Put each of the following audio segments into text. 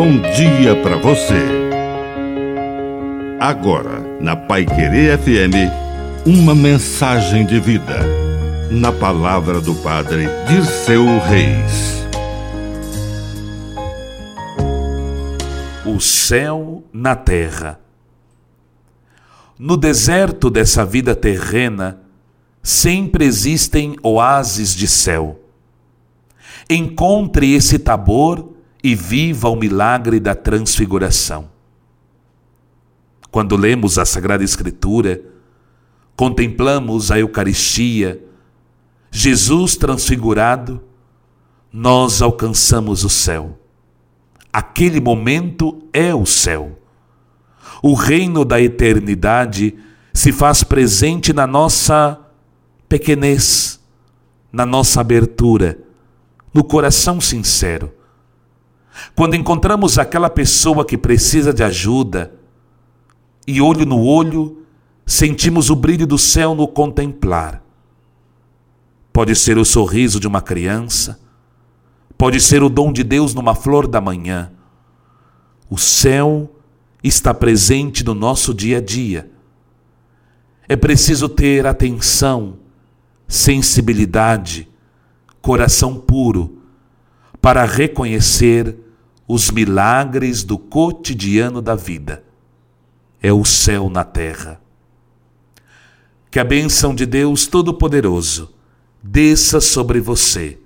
bom dia para você. Agora, na Pai Querer FM, uma mensagem de vida. Na palavra do Padre de seu Reis. O céu na terra. No deserto dessa vida terrena, sempre existem oásis de céu. Encontre esse tabor e viva o milagre da transfiguração. Quando lemos a Sagrada Escritura, contemplamos a Eucaristia, Jesus transfigurado, nós alcançamos o céu. Aquele momento é o céu. O reino da eternidade se faz presente na nossa pequenez, na nossa abertura, no coração sincero quando encontramos aquela pessoa que precisa de ajuda e olho no olho, sentimos o brilho do céu no contemplar. Pode ser o sorriso de uma criança, pode ser o dom de Deus numa flor da manhã. O céu está presente no nosso dia a dia. É preciso ter atenção, sensibilidade, coração puro para reconhecer os milagres do cotidiano da vida. É o céu na terra. Que a bênção de Deus Todo-Poderoso desça sobre você,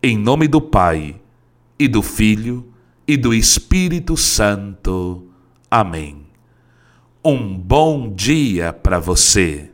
em nome do Pai, e do Filho, e do Espírito Santo. Amém. Um bom dia para você.